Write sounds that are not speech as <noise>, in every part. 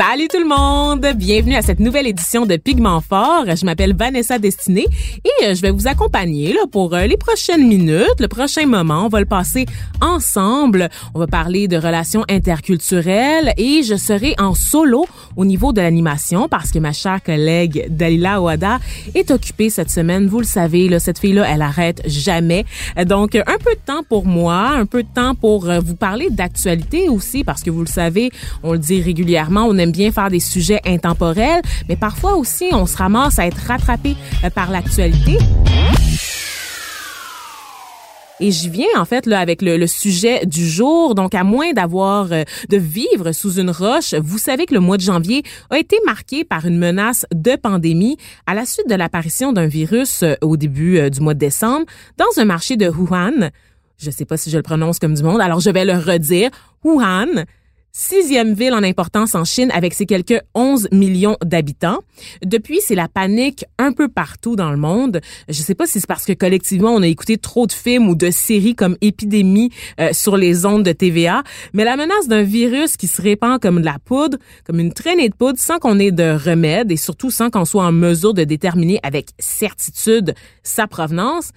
Salut tout le monde! Bienvenue à cette nouvelle édition de Pigment Fort. Je m'appelle Vanessa Destinée et euh, je vais vous accompagner là, pour euh, les prochaines minutes, le prochain moment. On va le passer ensemble. On va parler de relations interculturelles et je serai en solo au niveau de l'animation parce que ma chère collègue Dalila Ouada est occupée cette semaine. Vous le savez, là, cette fille-là, elle arrête jamais. Donc, un peu de temps pour moi, un peu de temps pour euh, vous parler d'actualité aussi parce que vous le savez, on le dit régulièrement, on aime bien faire des sujets intemporels, mais parfois aussi, on se ramasse à être rattrapé euh, par l'actualité. Et je viens en fait là avec le, sujet du jour. Donc à moins d'avoir euh, de vivre sous une roche, vous savez que le mois de janvier a été marqué par une menace de pandémie à la suite de l'apparition d'un virus euh, au début du mois de décembre dans un marché de Wuhan. Je sais pas si je le prononce comme du monde, alors je vais le redire. Wuhan, sixième ville en importance en Chine avec ses quelques 11 millions d'habitants. Depuis, c'est la panique un peu partout dans le monde. Je sais pas si c'est parce que collectivement, on a écouté trop de films ou de séries comme Épidémie euh, sur les ondes de TVA, mais la menace d'un virus qui se répand comme de la poudre, comme une traînée de poudre sans qu'on ait de remède et surtout sans qu'on soit en mesure de déterminer avec certitude sa provenance,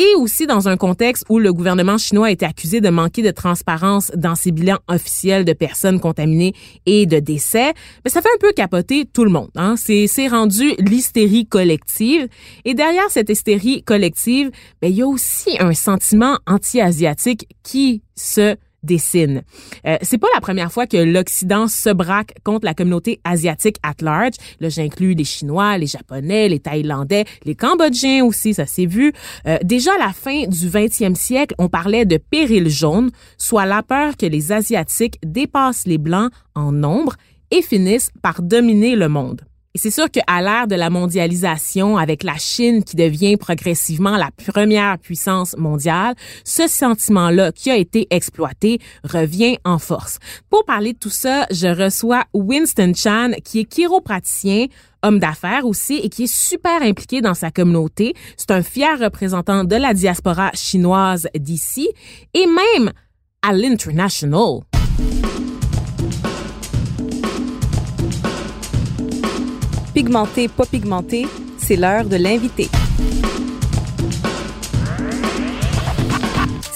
et aussi dans un contexte où le gouvernement chinois a été accusé de manquer de transparence dans ses bilans officiels de personnes contaminées et de décès, mais ça fait un peu capoter tout le monde. Hein? C'est, rendu l'hystérie collective. Et derrière cette hystérie collective, ben, il y a aussi un sentiment anti-asiatique qui se dessine. Euh, c'est pas la première fois que l'Occident se braque contre la communauté asiatique at large. Là, j'inclus les Chinois, les Japonais, les Thaïlandais, les Cambodgiens aussi, ça s'est vu. Euh, déjà à la fin du 20e siècle, on parlait de péril jaune, soit la peur que les Asiatiques dépassent les Blancs en nombre et finissent par dominer le monde. Et c'est sûr qu'à l'ère de la mondialisation, avec la Chine qui devient progressivement la première puissance mondiale, ce sentiment-là qui a été exploité revient en force. Pour parler de tout ça, je reçois Winston Chan, qui est chiropraticien, homme d'affaires aussi et qui est super impliqué dans sa communauté. C'est un fier représentant de la diaspora chinoise d'ici et même à l'international. Pigmenté, pas pigmenté, c'est l'heure de l'inviter.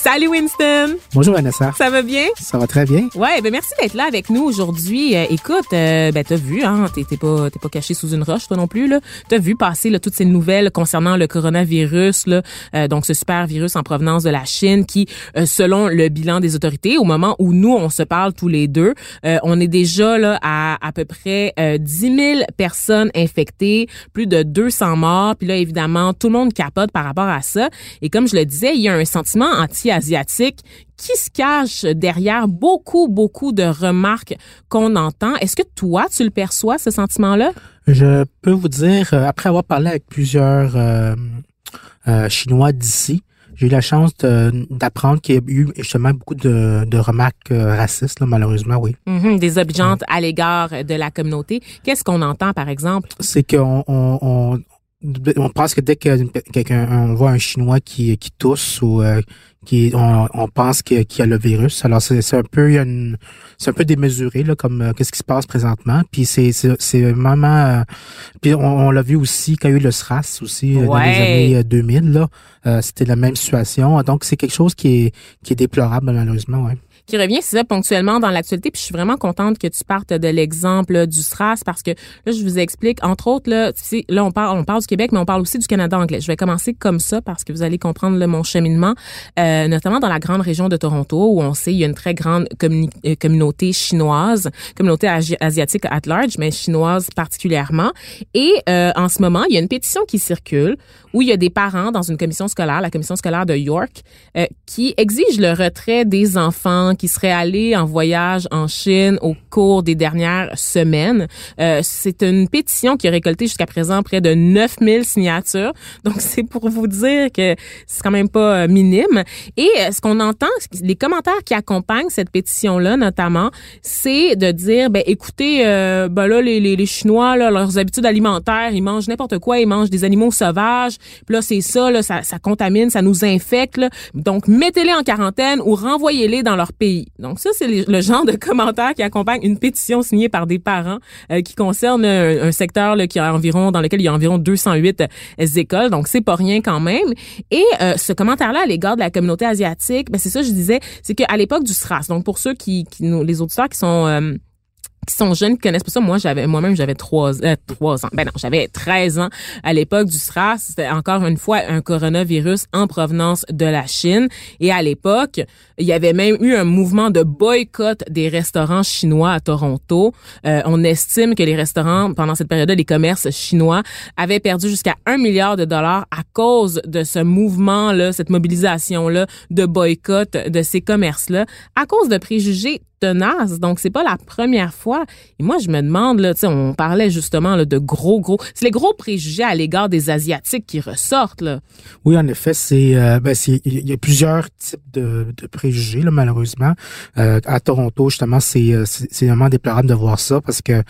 Salut Winston. Bonjour Vanessa. Ça va bien? Ça va très bien. Ouais, ben merci d'être là avec nous aujourd'hui. Euh, écoute, euh, ben t'as vu, hein, t'es pas t'es pas caché sous une roche toi non plus là. T'as vu passer là, toutes ces nouvelles concernant le coronavirus là, euh, donc ce super virus en provenance de la Chine qui, selon le bilan des autorités, au moment où nous on se parle tous les deux, on est déjà là à à peu près 10 000 personnes infectées, plus de 200 morts. Puis là évidemment tout le monde capote par rapport à ça. Et comme je le disais, il y a un sentiment anti asiatique qui se cache derrière beaucoup, beaucoup de remarques qu'on entend. Est-ce que toi, tu le perçois, ce sentiment-là? Je peux vous dire, euh, après avoir parlé avec plusieurs euh, euh, Chinois d'ici, j'ai eu la chance d'apprendre qu'il y a eu justement beaucoup de, remarques racistes, malheureusement, oui. Mm-hmm, des à l'égard de la communauté. Qu'est-ce qu'on entend, par exemple? C'est qu'on on, on pense que dès que quelqu'un on voit un chinois qui qui tousse ou euh, qui on, on pense qu'il y a le virus. Alors c'est c'est un peu c'est un peu démesuré là comme euh, qu'est-ce qui se passe présentement. Puis c'est c'est vraiment euh, puis on, l'a vu aussi quand il y a eu le SRAS aussi dans les années 2000 là. C'était la même situation. Donc c'est quelque chose qui est qui est déplorable malheureusement ouais qui revient, c'est ça, ponctuellement dans l'actualité. Puis je suis vraiment contente que tu partes de l'exemple du SRAS parce que là, je vous explique, entre autres, là, là, on parle, on parle du Québec, mais on parle aussi du Canada anglais. Je vais commencer comme ça parce que vous allez comprendre mon cheminement, euh, notamment dans la grande région de Toronto où on sait il y a une très grande euh, communauté chinoise, communauté asiatique at large, mais chinoise particulièrement. Et euh, en ce moment, il y a une pétition qui circule où il y a des parents dans une commission scolaire, la commission scolaire de York, euh, qui exigent le retrait des enfants qui seraient allés en voyage en Chine au cours des dernières semaines. Euh, c'est une pétition qui a récolté jusqu'à présent près de 9000 signatures. Donc, <laughs> c'est pour vous dire que c'est quand même pas euh, minime. Et euh, ce qu'on entend, les commentaires qui accompagnent cette pétition-là, notamment, c'est de dire, ben écoutez, euh, ben là, les, les, les Chinois, là, leurs habitudes alimentaires, ils mangent n'importe quoi, ils mangent des animaux sauvages. Puis là, c'est ça, là, ça, ça contamine, ça nous infecte. Là. Donc, mettez-les en quarantaine ou renvoyez-les dans leur pays. Donc, ça, c'est le genre de <laughs> commentaires qui accompagne une pétition signée par des parents euh, qui concerne un, secteur là, qui a environ, dans lequel il y a environ 208 écoles. Donc, c'est pas rien quand même. Et euh, ce commentaire-là à l'égard de la communauté asiatique, ben c'est ça, je disais, c'est qu'à l'époque du SRAS, donc pour ceux qui, qui nous, les auditeurs qui sont euh, qui sont jeunes, qui connaissent pas ça. Moi, j'avais moi-même, j'avais trois, euh, trois ans. Ben non, j'avais 13 ans à l'époque du SRAS. C'était encore une fois un coronavirus en provenance de la Chine. Et à l'époque, il y avait même eu un mouvement de boycott des restaurants chinois à Toronto. Euh, on estime que les restaurants, pendant cette période-là, les commerces chinois avaient perdu jusqu'à un milliard de dollars à cause de ce mouvement-là, cette mobilisation-là de boycott de ces commerces-là, à cause de préjugés Donc, c'est pas la première fois. Et moi, je me demande, là, on parlait justement là, de gros, gros... C'est les gros préjugés à l'égard des Asiatiques qui ressortent, là. Oui, en effet, c'est... Euh, ben, il y a plusieurs types de, préjugés, là, malheureusement. Euh, à Toronto, justement, c'est c'est vraiment déplorable de voir ça parce que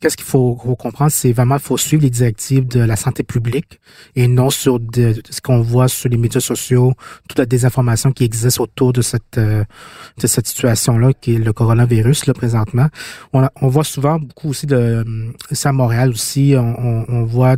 Qu'est-ce qu'il faut, faut, comprendre, c'est vraiment faut suivre les directives de la santé publique et non sur de, ce qu'on voit sur les médias sociaux, toute la désinformation qui existe autour de cette euh, de cette situation-là qui est le coronavirus là présentement. On, on voit souvent beaucoup aussi de c'est à Montréal aussi, on, on, on, voit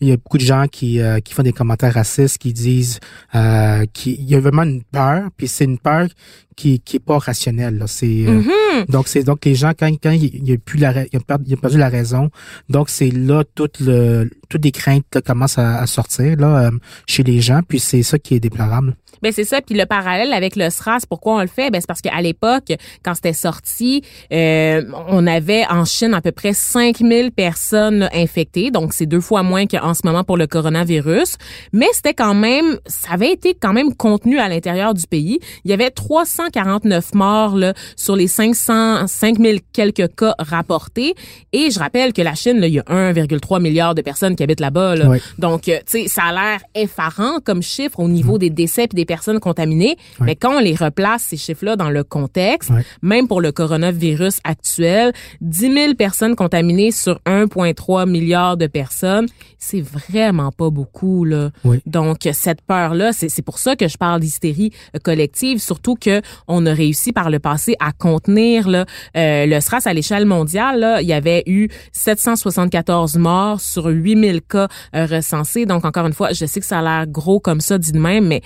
il y a beaucoup de gens qui euh, qui font des commentaires racistes, qui disent euh, qu'il y a vraiment une peur, puis c'est une peur qui qui est pas rationnelle. C'est euh, Mm-hmm. donc c'est donc les gens quand quand il y a plus la il a perdu, il a perdu la raison. Donc c'est là toute le toutes les craintes là, commencent à, à sortir là euh, chez les gens. Puis c'est ça qui est déplorable. Ben c'est ça. Puis le parallèle avec le SRAS, pourquoi on le fait? Ben c'est parce qu'à l'époque, quand c'était sorti, euh, on avait en Chine à peu près 5000 personnes infectées, donc c'est deux fois moins qu'en ce moment pour le coronavirus. Mais c'était quand même, ça avait été quand même contenu à l'intérieur du pays. Il y avait 349 morts là, sur les 500, 5000 quelques cas rapportés. Et je rappelle que la Chine, là, il y a 1,3 milliard de personnes qui habitent là-bas. Là. Oui. Donc, euh, tu sais, ça a l'air effarant comme chiffre au niveau des décès puis des personnes contaminées. Mais quand on les replace, ces chiffres-là, dans le contexte, même pour le coronavirus actuel, 10 000 personnes contaminées sur 1,3 milliard de personnes, c'est vraiment pas beaucoup, là. Oui. Donc, cette peur-là, c'est c'est pour ça que je parle d'hystérie euh, collective, surtout que on a réussi par le passé à contenir là, euh, le SRAS à l'échelle mondiale. Là, il y avait eu 774 morts sur 8000 cas euh, recensés. Donc, encore une fois, je sais que ça a l'air gros comme ça, dit de même, mais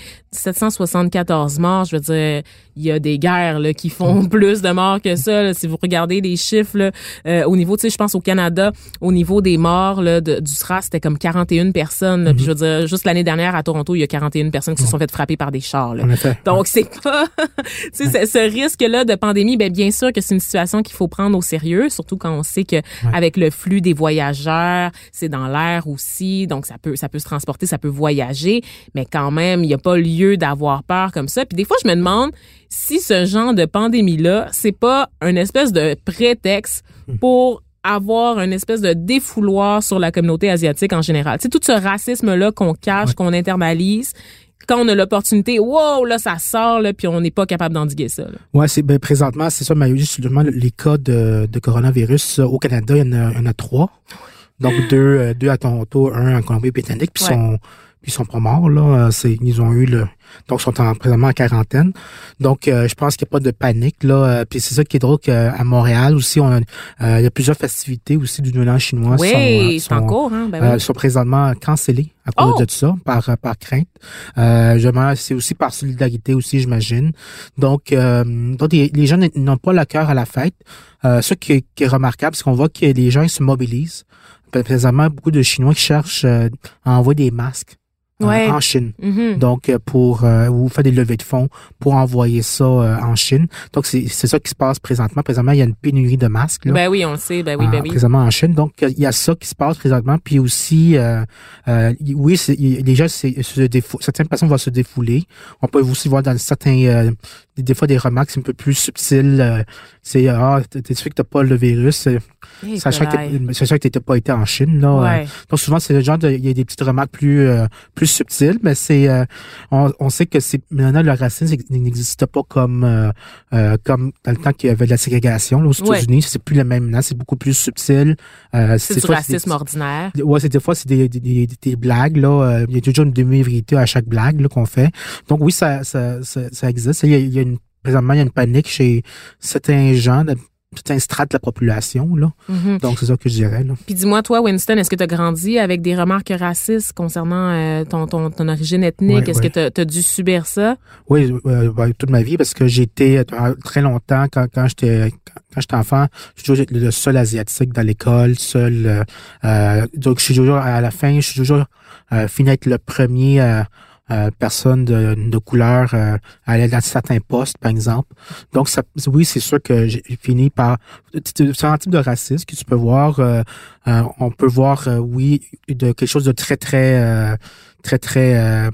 774 morts, je veux dire, il y a des guerres là, qui font <laughs> plus de morts que ça. là. Si vous regardez les chiffres là, euh, au niveau, tu sais, je pense au Canada, au niveau des morts là, de- du SRAS, c'était comme 41 personnes. là. Puis je veux dire, juste l'année dernière à Toronto, il y a 41 personnes qui se sont faites frapper par des chars. là. Donc c'est pas, <laughs> tu sais, ce- ce risque-là de pandémie, ben bien sûr que c'est une situation qu'il faut prendre au sérieux, surtout quand on sait que avec le flux des voyageurs, c'est dans l'air aussi, donc ça peut, ça peut se transporter, ça peut voyager, mais quand même, il n'y a pas lieu d'avoir peur comme ça. Puis des fois, je me demande si ce genre de pandémie-là, c'est pas une espèce de prétexte pour avoir une espèce de défouloir sur la communauté asiatique en général. C'est tout ce racisme-là qu'on cache, qu'on internalise. Quand on a l'opportunité, wow, là, ça sort, là, puis on n'est pas capable d'endiguer ça. Ouais, c'est ben, présentement, c'est ça, mais justement les cas de, de coronavirus au Canada, il y en a, il y en a trois. Donc deux, euh, deux à Toronto, un en Colombie-Britannique, puis Ouais. sont puis ils sont pas morts là. Euh, C'est ils ont eu le donc ils sont en, présentement en quarantaine. Donc euh, je pense qu'il n'y a pas de panique là. Euh, Puis c'est ça qui est drôle qu'à Montréal aussi, on a, euh, il y a plusieurs festivités aussi du Nouvel An chinois. Oui, sont, c'est en sont- cours, hein? Ben euh, oui. sont présentement cancellés à cause Oh! de ça, par, par crainte. Euh, c'est aussi par solidarité aussi, j'imagine. Donc, euh, donc les, les gens n'ont pas le cœur à la fête. Euh, ce qui est, qui est remarquable, c'est qu'on voit que les gens ils se mobilisent. Présentement, beaucoup de Chinois qui cherchent euh, à envoyer des masques Ouais. en Chine. Mhm. Donc, euh, pour euh, ou faire des levées de fonds pour envoyer ça euh, en Chine. Donc, c'est c'est ça qui se passe présentement. Présentement, il y a une pénurie de masques. Là, Ben oui, on le sait. Ben oui, ben en- oui. présentement en Chine. Donc, il y a ça qui se passe présentement. Puis aussi, euh, euh, oui, les gens, se défou- certaines personnes vont se défouler. On peut aussi voir dans certains, euh, des, fois des remarques un peu plus subtiles. c'est ah, t'es sûr que t'as pas le virus, Eh, sachant que sachant que t'étais pas été en Chine là. Ouais. donc souvent c'est le genre de il y a des petites remarques plus euh, plus subtiles, mais c'est euh, on, on sait que c'est maintenant le racisme n'existe pas comme euh, euh, comme dans le temps qu'il y avait de la ségrégation là, aux Ouais. États-Unis, c'est plus le même maintenant, c'est beaucoup plus subtil. Euh, C'est du fois, des racisme ordinaire. Ouais, c'est des fois c'est des, des, des, blagues là. euh, il y a toujours une demi-vérité à chaque blague qu'on fait. Donc oui, ça ça ça, ça existe. Il y, a, il y a une présentement il y a une panique chez certains gens, de, certains strates de la population là. Mhm. Donc c'est ça que je dirais là. Puis dis-moi, toi, Winston, est-ce que tu as grandi avec des remarques racistes concernant euh, ton, ton, ton origine ethnique? Est-ce que tu as, dû subir ça? Oui, euh, toute ma vie parce que été euh, très longtemps quand quand j'étais quand j'étais enfant, je suis toujours le seul asiatique dans l'école, seul. euh, donc je suis toujours à la fin, je suis toujours fini être le premier euh, euh, personne de, de couleur euh, dans certains postes, par exemple. Donc ça, oui, c'est sûr que j'ai fini par c'est un type de racisme que tu peux voir. euh, euh, on peut voir, euh, oui, de quelque chose de très très euh, très très euh,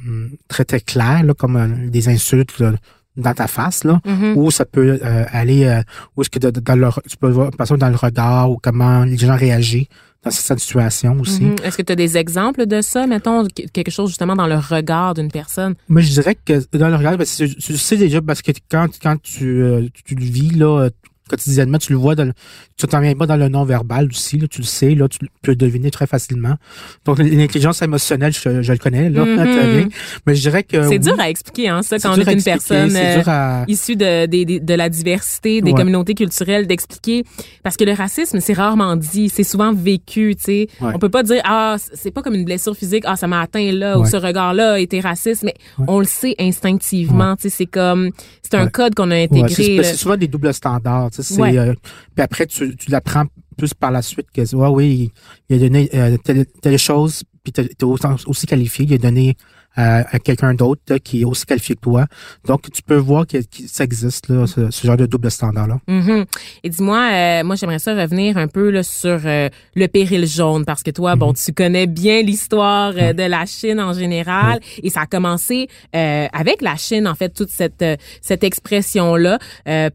très très clair, là, comme des insultes là, dans ta face, là, Mhm. ou ça peut euh, aller euh, où est-ce que dans leur, tu peux voir par exemple, dans le regard ou comment les gens réagissent dans certaines situations aussi. Mhm. Est-ce que tu as des exemples de ça, mettons, que- quelque chose justement dans le regard d'une personne? Moi, je dirais que dans le regard, ben, tu sais déjà parce que quand quand tu euh, tu, le vis là quotidiennement, tu le vois dans le, tu t'en viens pas dans le non verbal aussi là, tu le sais là, tu peux le deviner très facilement. Donc l'intelligence émotionnelle, je, je le connais là, très bien. Mais je dirais que C'est oui, dur à expliquer, hein, ça, quand on est une expliquer, personne euh, à- issue de, des- de la diversité, des Ouais. communautés culturelles, d'expliquer. Parce que le racisme, c'est rarement dit, c'est souvent vécu, tu sais. Ouais. On peut pas dire, ah, c'est pas comme une blessure physique, ah, ça m'a atteint là, ou ce regard-là été raciste, mais on le sait instinctivement, tu sais, c'est comme, c'est un code qu'on a intégré. c'est souvent des doubles standards. C'est, Ouais. euh, puis après, tu, tu l'apprends plus par la suite que ouais, oui, il, il a donné euh, telle, telle chose, puis t'es, aussi qualifié. Il a donné euh, à quelqu'un d'autre là, qui est aussi qualifié que toi. Donc, tu peux voir que, que ça existe, là, ce, ce genre de double standard-là. Mhm. Et dis-moi, euh, moi j'aimerais ça revenir un peu là, sur euh, le péril jaune parce que toi, bon, tu connais bien l'histoire euh, de la Chine en général et ça a commencé euh, avec la Chine en fait toute cette euh, cette expression là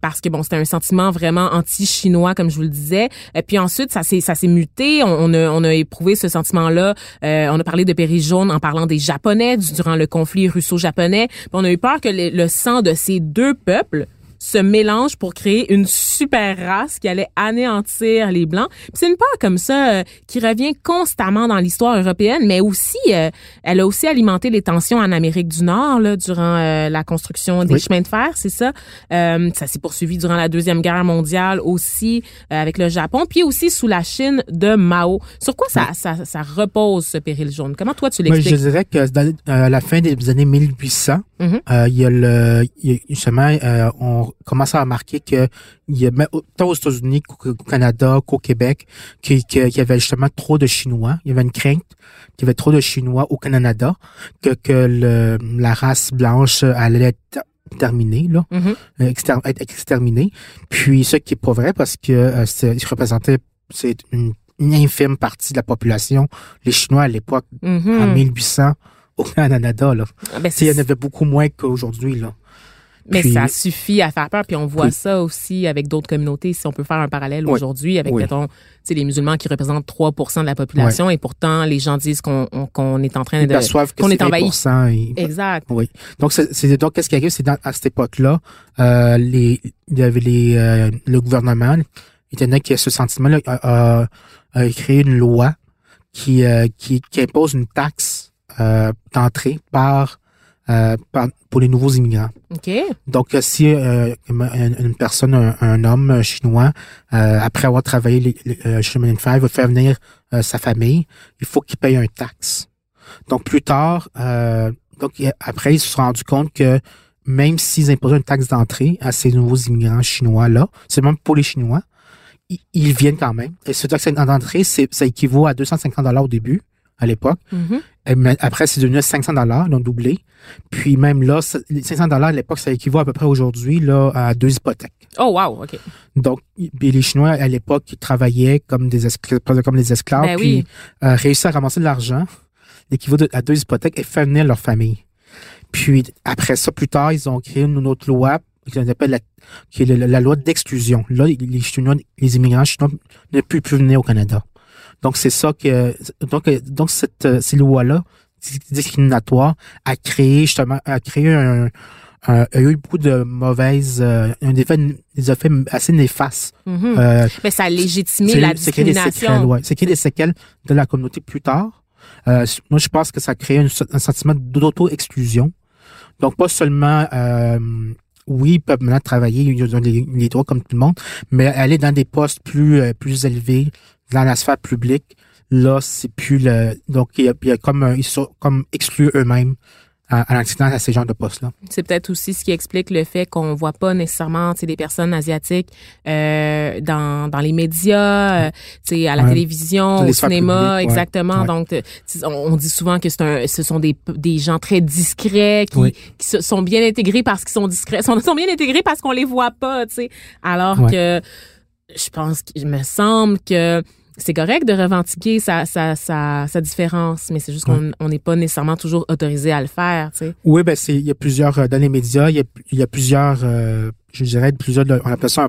parce que bon c'était un sentiment vraiment anti-chinois comme je vous le disais. Et puis ensuite ça s'est ça s'est muté, on, on a on a éprouvé ce sentiment là. on a parlé de péril jaune en parlant des Japonais du- durant le conflit russo-japonais. On a eu peur que le- le sang de ces deux peuples se mélange pour créer une super race qui allait anéantir les blancs. C'est une peur comme ça euh, qui revient constamment dans l'histoire européenne, mais aussi euh, elle a aussi alimenté les tensions en Amérique du Nord là, durant euh, la construction des Oui. chemins de fer, c'est ça. Euh, ça s'est poursuivi durant la deuxième guerre mondiale aussi euh, avec le Japon, puis aussi sous la Chine de Mao. Sur quoi ça, ça, ça repose ce péril jaune? Comment toi tu Moi, je l'expliques? dirais que dans, euh, à la fin des années 1800, Mhm. euh, il y a le, il y a- justement, euh, on commence à remarquer que il y a, autant aux États-Unis qu'au Canada, qu'au Québec, qu'il qu'il y avait justement trop de Chinois. Il y avait une crainte qu'il y avait trop de Chinois au Canada, que, que le, la race blanche allait être terminée, là, Mhm. euh, exter- être exterminée. Puis, ce qui est pas vrai parce que euh, c'est- représentait c'est une, une infime partie de la population. Les Chinois à l'époque Mhm. en 1800 au Canada. Là. Ah, ben, Il y en avait beaucoup moins qu'aujourd'hui. Là. Mais Puis- ça suffit à faire peur. Puis on voit ça aussi avec d'autres communautés. Si on peut faire un parallèle Oui. aujourd'hui avec, Oui. mettons, les musulmans qui représentent 3% de la population et pourtant, les gens disent qu'on on- qu'on est en train Ils de... qu'on c'est est envahi. 1%. et- Exact. Oui. Donc, c'est, donc qu'est-ce qui arrive, c'est à cette époque-là, euh, les, il y avait les, euh, le gouvernement, étant donné qu'il y a ce sentiment-là, a, a- a créé une loi qui, euh, qui, qui impose une taxe euh, d'entrée par, euh, pour les nouveaux immigrants. Donc, euh, si euh, une, personne, un, un homme chinois, euh, après avoir travaillé les, les, chez de fer, veut faire venir sa famille, il faut qu'il paye un taxe. Donc, plus tard, donc après, ils se sont rendus compte que même s'ils imposaient une taxe d'entrée à ces nouveaux immigrants chinois-là, c'est même pour les Chinois, ils, ils viennent quand même. Et ce taxe d'entrée, ça équivaut à 250 dollars au début, à l'époque. Mhm. Mais après, c'est devenu 500 dollars, ils ont doublé. Puis même là, ça- les 500 dollars à l'époque, ça équivaut à peu près aujourd'hui là à deux hypothèques. Oh, wow, OK. Donc, puis les Chinois à l'époque ils travaillaient comme des esclaves, comme des esclaves, Ben puis oui. euh, réussissaient à ramasser de l'argent, l'équivaut de- à deux hypothèques, et faire venir leur famille. Puis après ça, plus tard, ils ont créé une autre loi qu'on appelle la, qui est le- la loi d'exclusion. Là, les Chinois, les immigrants chinois ne peuvent plus venir au Canada. Donc c'est ça que donc euh, donc cette euh, ces lois-là discriminatoires a créé justement a créé un, un- a eu beaucoup de mauvaises euh, un effet des effets assez néfastes Mhm. euh, Mais ça a légitimé la a discrimination. C'est a des séquelles de la communauté plus tard. Euh, moi, je pense que ça crée un, un sentiment d'auto-exclusion. Donc, pas seulement, euh, oui, ils peuvent maintenant travailler, ils ont les, les droits comme tout le monde, mais aller dans des postes plus, plus élevés dans la sphère publique, là, c'est plus le, donc, il y a, il y a comme, un- ils sont comme exclus eux-mêmes à, à à ces genres de postes-là. C'est peut-être aussi ce qui explique le fait qu'on voit pas nécessairement des personnes asiatiques euh, dans, dans les médias, euh, tu sais, à la Ouais. télévision, au cinéma, exactement. Ouais. Donc, on, on dit souvent que c'est un, ce sont des, des gens très discrets qui, Oui. qui se- sont bien intégrés parce qu'ils sont discrets, sont, sont bien intégrés parce qu'on les voit pas, tu sais. Alors Ouais. que je pense qu'il me semble que c'est correct de revendiquer sa, sa, sa, sa différence, mais c'est juste qu'on on n'est pas nécessairement toujours autorisé à le faire, tu sais. Oui, ben c'est il y a plusieurs euh, dans les médias, il y a, il y a plusieurs euh, je dirais plusieurs on appelle ça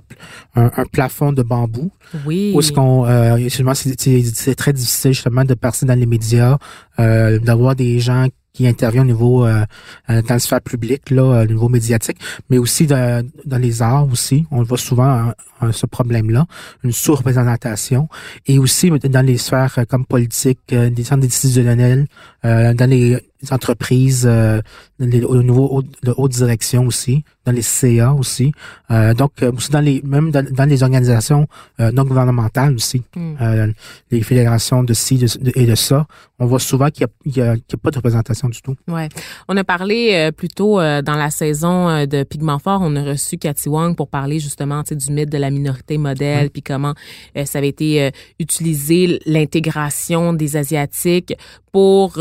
un, un- un plafond de bambou Oui. où est-ce qu'on euh, c'est c'est- c'est très difficile justement de passer dans les médias euh, d'avoir des gens qui interviennent au niveau euh, dans le sphère publique là euh, au niveau médiatique mais aussi dans, dans les arts aussi. On voit souvent hein, hein, ce problème là une sous-représentation. Et aussi dans les sphères euh, comme politique euh, des centres décisionnels euh, dans les entreprises euh, les- au niveau de haute direction aussi dans les CA aussi. Euh, donc euh, aussi dans les même dans, dans les organisations euh, non gouvernementales aussi. Mm. euh, les fédérations de ci de- de- et de ça. On voit souvent qu'il n'y a, y a- qu'il y a pas de représentation du tout. Ouais. On a parlé euh, plus tôt euh, dans la saison euh, de Pigment Fort, on a reçu Cathy Wang pour parler justement tu sais, du mythe de la minorité modèle, puis comment euh, ça avait été euh, utilisé l'intégration des asiatiques pour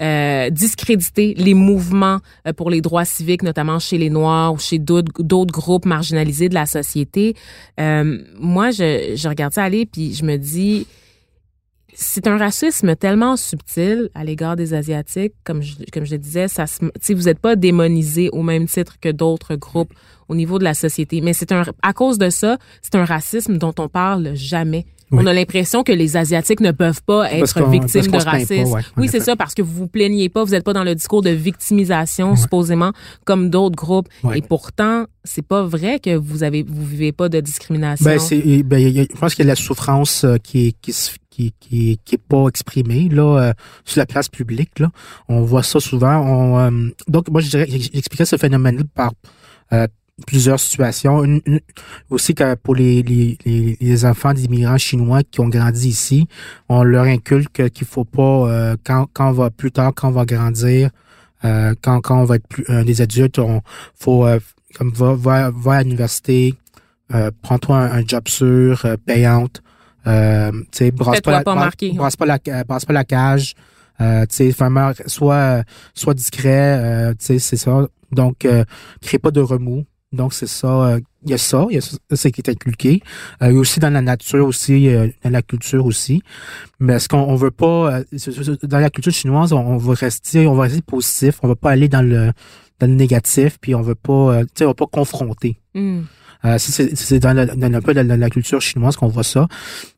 euh, discréditer les mouvements euh, pour les droits civiques, notamment chez les Noirs ou chez d'autres groupes marginalisés de la société. Euh, moi, je, je regarde ça aller, puis je me dis, c'est un racisme tellement subtil à l'égard des asiatiques, comme je, comme je le disais, ça se, vous n'êtes pas démonisé au même titre que d'autres groupes au niveau de la société, mais c'est un à cause de ça, c'est un racisme dont on parle jamais. Oui. On a l'impression que les asiatiques ne peuvent pas être victimes de pas, racisme. ouais, oui, c'est ça parce que vous vous plaignez pas, vous n'êtes pas dans le discours de victimisation supposément comme d'autres groupes Ouais. et pourtant, c'est pas vrai que vous avez vous vivez pas de discrimination. Ben, c'est, ben, il y a- je pense qu'il y a la souffrance euh, qui est, qui, se- qui, qui, qui est pas exprimée là euh, sur la place publique. Là, on voit ça souvent. On, euh, donc, moi, je dirais, j'expliquais ce phénomène par euh, plusieurs situations. Une- une- aussi que pour les, les, les, enfants d'immigrants chinois qui ont grandi ici, on leur inculque qu'il faut pas euh, quand, quand on va plus tard, quand on va grandir, euh, quand, quand on va être plus euh, des adultes, on faut euh, comme va, va, va à l'université, euh, prends-toi un, un job sûr, euh, payante, euh, tu sais, brasse pas, la, pas brasse, pas la, brasse pas la cage, euh, tu sais, sois, sois discret, euh, tu sais, c'est ça. Donc, euh, crée pas de remous. Donc, c'est ça. euh, Il y a ça, il y a ça, qui est inculqué. Euh, et aussi dans la nature aussi, dans la culture aussi. Mais ce qu'on on veut pas, euh, dans la culture chinoise, on, on veut rester, on va rester positif. On va pas aller dans le dans le négatif, puis on veut pas, tu sais, on va pas confronter. Hmm. Euh, c'est- dans, dans un peu la, la- la culture chinoise qu'on voit ça.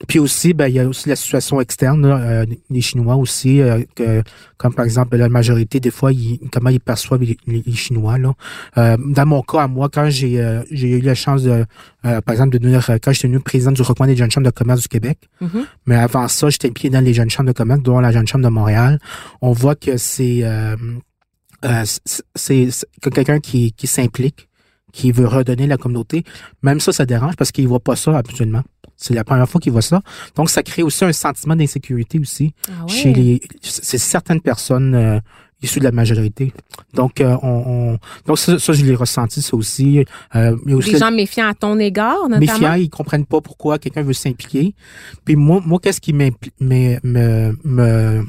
Puis aussi, ben, il y a aussi la situation externe là, euh, des Chinois aussi, euh, que, comme par exemple la majorité des fois, ils, comment ils perçoivent les, les- les Chinois. Là. Euh, dans mon cas, à moi, quand j'ai euh, eu la chance de, euh, par exemple, de devenir, quand j'étais devenu président du recoin des jeunes chambres de commerce du Québec, Mhm. mais avant ça, j'étais impliqué dans les jeunes chambres de commerce, dont la jeune chambre de Montréal. On voit que c'est euh, euh, c'est c'est que quelqu'un qui, qui s'implique, qui veut redonner la communauté. Même ça, ça dérange parce qu'il voit pas ça habituellement. C'est la première fois qu'il voit ça. Donc, ça crée aussi un sentiment d'insécurité aussi Ah ouais? chez les. C'est certaines personnes euh, issues de la majorité. Donc, euh, on, on- donc ça, ça, je l'ai ressenti ça aussi. Euh, mais aussi Des gens méfiants à ton égard, notamment? méfiants, ils comprennent pas pourquoi quelqu'un veut s'impliquer. Puis moi, moi qu'est-ce qui m'impli- me, me, me,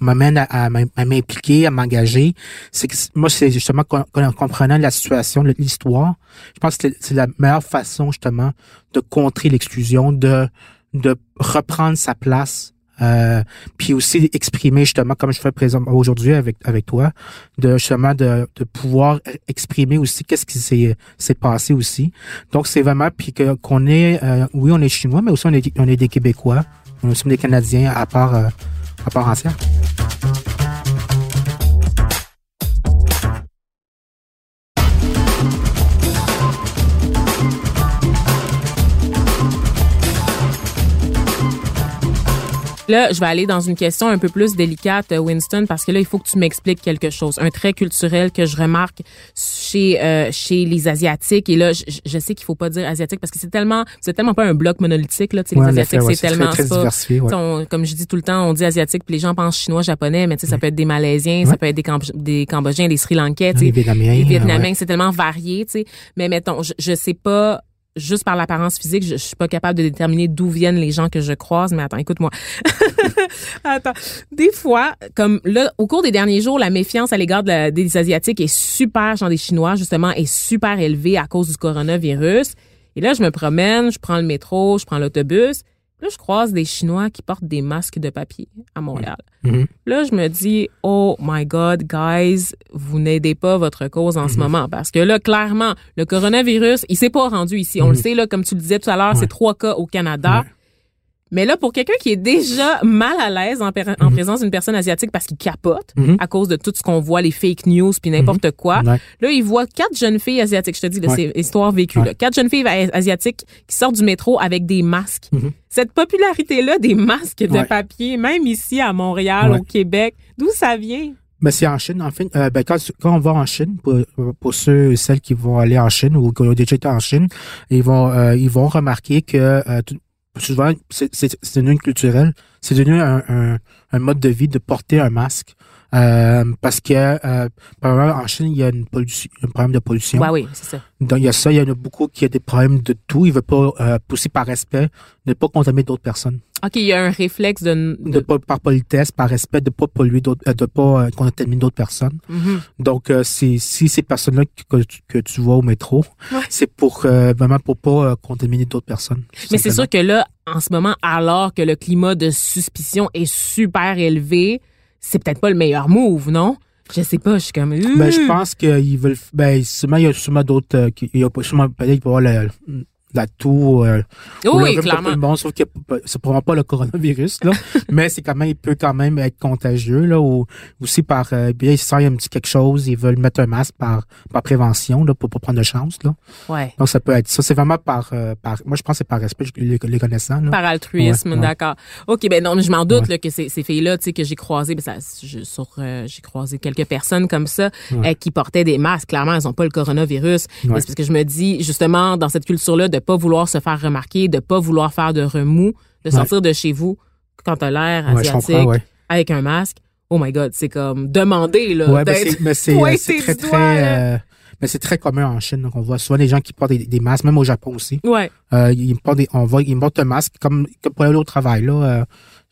m'amène à, à m'im- à m'impliquer, à m'engager, c'est que moi, c'est justement qu'en comprenant la situation, l'histoire, je pense que c'est- la meilleure façon justement de contrer l'exclusion, de de reprendre sa place, euh, puis aussi exprimer justement comme je fais présent aujourd'hui avec avec toi, de justement de, de pouvoir exprimer aussi qu'est-ce qui s'est passé aussi. Donc c'est vraiment puis qu'on est euh, oui on est chinois mais aussi on est on est des Québécois, on est aussi des Canadiens à part euh, à part. Là, je vais aller dans une question un peu plus délicate, euh, Winston, parce que là, il faut que tu m'expliques quelque chose. Un trait culturel que je remarque chez euh, chez les asiatiques. Et là, je, je sais qu'il faut pas dire asiatique parce que c'est tellement c'est tellement pas un bloc monolithique là. Les Ouais, en asiatiques, ouais, c'est très- tellement très pas- diversifié, ouais. on- comme je dis tout le temps, on dit asiatique, puis les gens pensent chinois, japonais, mais tu sais, ça peut être des Malaisiens, ça peut être des, Camb- des Cambodgiens, des Sri Lankais, tu sais, Les Vietnamiens, les Vietnamiens, c'est tellement varié, tu sais. Mais mettons, je, je sais pas, juste par l'apparence physique, je, je suis pas capable de déterminer d'où viennent les gens que je croise. Mais attends, écoute-moi. <laughs> attends. Des fois, comme là, au cours des derniers jours, la méfiance à l'égard de des Asiatiques est super, genre des Chinois, justement, est super élevée à cause du coronavirus. Et là, je me promène, je prends le métro, je prends l'autobus. Là, je croise des Chinois qui portent des masques de papier à Montréal. Mhm. Là, je me dis, oh my God, guys, vous n'aidez pas votre cause en ce moment. Parce que là, clairement, le coronavirus, il s'est pas rendu ici. On le sait, là, comme tu le disais tout à l'heure, c'est trois cas au Canada. Ouais. Mais là, pour quelqu'un qui est déjà mal à l'aise en, en présence d'une personne asiatique parce qu'il capote Mhm. à cause de tout ce qu'on voit, les fake news puis n'importe quoi, Ouais. Là, il voit quatre jeunes filles asiatiques. Je te dis, là, Ouais. c'est histoire vécue. Ouais. là. Quatre jeunes filles asiatiques qui sortent du métro avec des masques. Mhm. Cette popularité-là des masques de papier, même ici à Montréal, au Québec, d'où ça vient? Ben, c'est en Chine, en fait. Euh, ben, quand, quand on va en Chine, pour, pour ceux et celles qui vont aller en Chine ou qui ont déjà été en Chine, ils vont, euh, ils vont remarquer que euh, tout- souvent, c'est devenu culturel. C'est devenu un, un, un mode de vie de porter un masque. Euh, parce que, euh, probablement, en Chine, il y a une pollution, un problème de pollution. Ouais, oui, c'est ça. Donc, il y a ça, il y en a beaucoup qui ont des problèmes de tout. Ils veulent pas, euh, aussi par respect, ne pas contaminer d'autres personnes. OK, il y a un réflexe de... De de- pas, par politesse, par respect, de pas polluer d'autres, euh, de pas euh, contaminer d'autres personnes. Mhm. Donc, euh, c'est si ces personnes-là que, que, tu- vois au métro, Ouais. c'est pour euh, vraiment pour pas euh, contaminer d'autres personnes. Mais c'est sûr que là, en ce moment, alors que le climat de suspicion est super élevé, c'est peut-être pas le meilleur move, non? Je sais pas, je suis comme... Ben, je pense qu'ils veulent. Ben, sûrement, il y a sûrement d'autres. euh, qui- il y a sûrement peut-être qu'il va y avoir la. Euh, ou le oui, pour clairement. tout le monde, sauf que c'est probablement pas le coronavirus, là. <laughs> mais c'est quand même, il peut quand même être contagieux, là, ou aussi par, euh, bien, ils sentent un petit quelque chose, ils veulent mettre un masque par, par prévention, là, pour pas prendre de chance, là. Ouais. Donc, ça peut être ça. C'est vraiment par, euh, par, moi, je pense que c'est par respect, les, les connaissant, là. Par altruisme, Ouais, ouais. d'accord. OK, ben non, mais je m'en doute là, que ces, ces filles-là, tu sais, que j'ai croisées, ben ça, je- sur, euh, j'ai croisé quelques personnes comme ça euh, qui portaient des masques. Clairement, elles ont pas le coronavirus. Mais c'est parce que je me dis, justement, dans cette culture-là, de pas vouloir se faire remarquer, de pas vouloir faire de remous, de sortir de chez vous quand t'as l'air asiatique ouais. avec un masque. Oh my God, c'est comme demander là. Ben d'être mais c'est, euh, très, doigt, très, euh, mais c'est très commun en Chine. Donc, on voit souvent des gens qui portent des, des masques, même au Japon aussi. Ouais. Euh, ils portent des, on voit, ils portent un masque comme, comme pour aller au travail, là. euh,